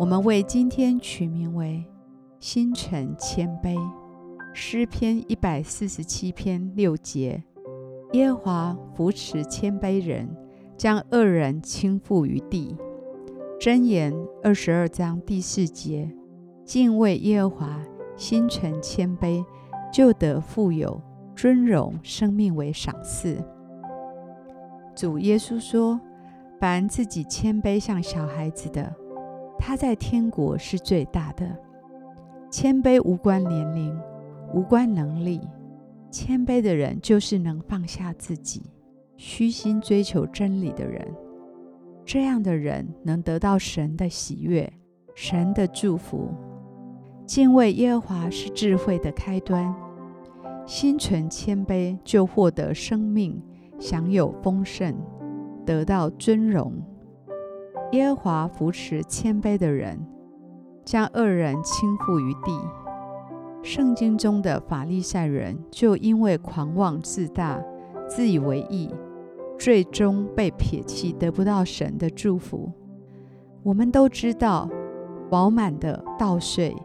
我们为今天取名为“心存谦卑”。诗篇一百四十七篇六节：耶和华扶持谦卑人，将恶人倾覆于地。箴言二十二章第四节：敬畏耶和华，心存谦卑，就得富有、尊荣、生命为赏赐。主耶稣说：“凡自己谦卑像小孩子的。”他在天国是最大的。谦卑无关年龄，无关能力。谦卑的人就是能放下自己，虚心追求真理的人。这样的人能得到神的喜悦，神的祝福。敬畏耶和华是智慧的开端。心存谦卑，就获得生命，享有丰盛，得到尊荣。耶和华扶持谦卑的人，将恶人倾覆于地。圣经中的法利赛人就因为狂妄自大、自以为意，最终被撇弃，得不到神的祝福。我们都知道，饱满的稻穗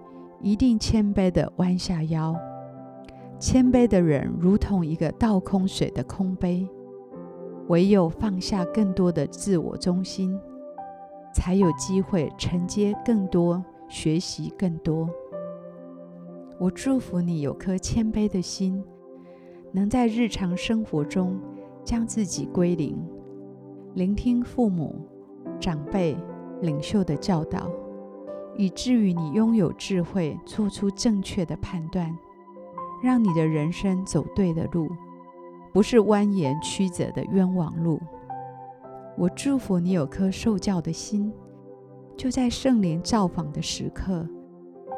一定谦卑地弯下腰。谦卑的人如同一个倒空水的空杯，唯有放下更多的自我中心。才有机会承接更多，学习更多。我祝福你有颗谦卑的心，能在日常生活中将自己归零，聆听父母、长辈、领袖的教导，以至于你拥有智慧，做出正确的判断，让你的人生走对的路，不是蜿蜒曲折的冤枉路。我祝福你有颗受教的心，就在圣灵造访的时刻，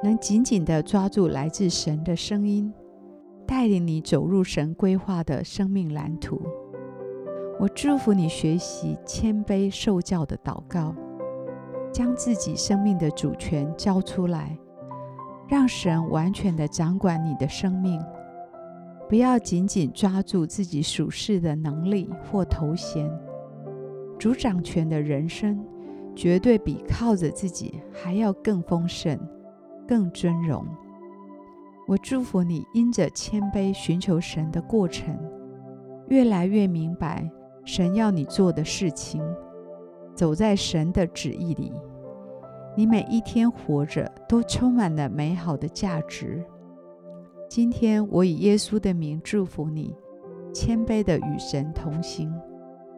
能紧紧地抓住来自神的声音，带领你走入神规划的生命蓝图。我祝福你学习谦卑受教的祷告，将自己生命的主权交出来，让神完全地掌管你的生命，不要紧紧抓住自己属世的能力或头衔。主掌权的人生，绝对比靠着自己还要更丰盛、更尊荣。我祝福你，因着谦卑寻求神的过程，越来越明白神要你做的事情，走在神的旨意里。你每一天活着都充满了美好的价值。今天我以耶稣的名祝福你，谦卑的与神同行。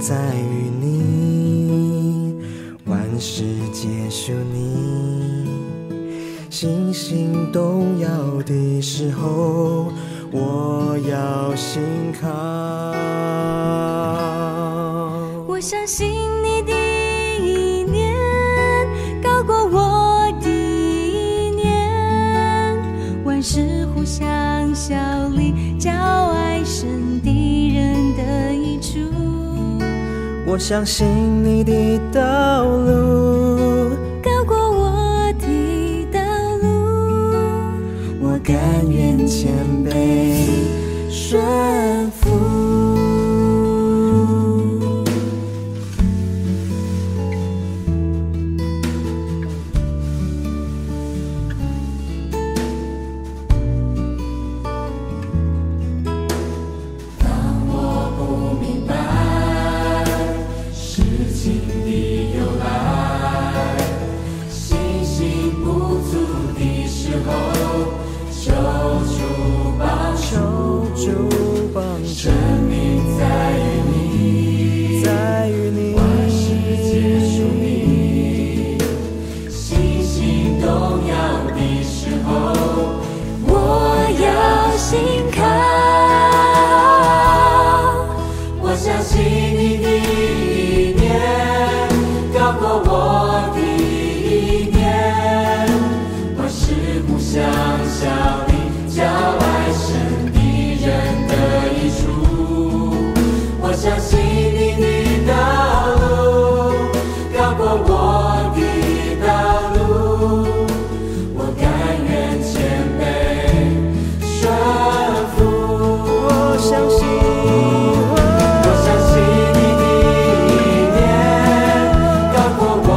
在与你，万事皆属你。星星动摇的时候，我要信靠。我相信我相信你的道路。高过我的道路，我甘愿谦卑生命在于你在你。万事皆属你动摇的时候我的道路，我甘愿谦卑、顺服。我相信，我相信你的意念高过我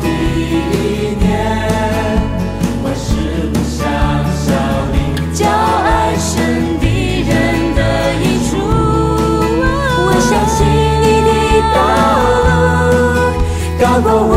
的意念。万事不相小，你叫爱神的人的益处。我相信你的道路。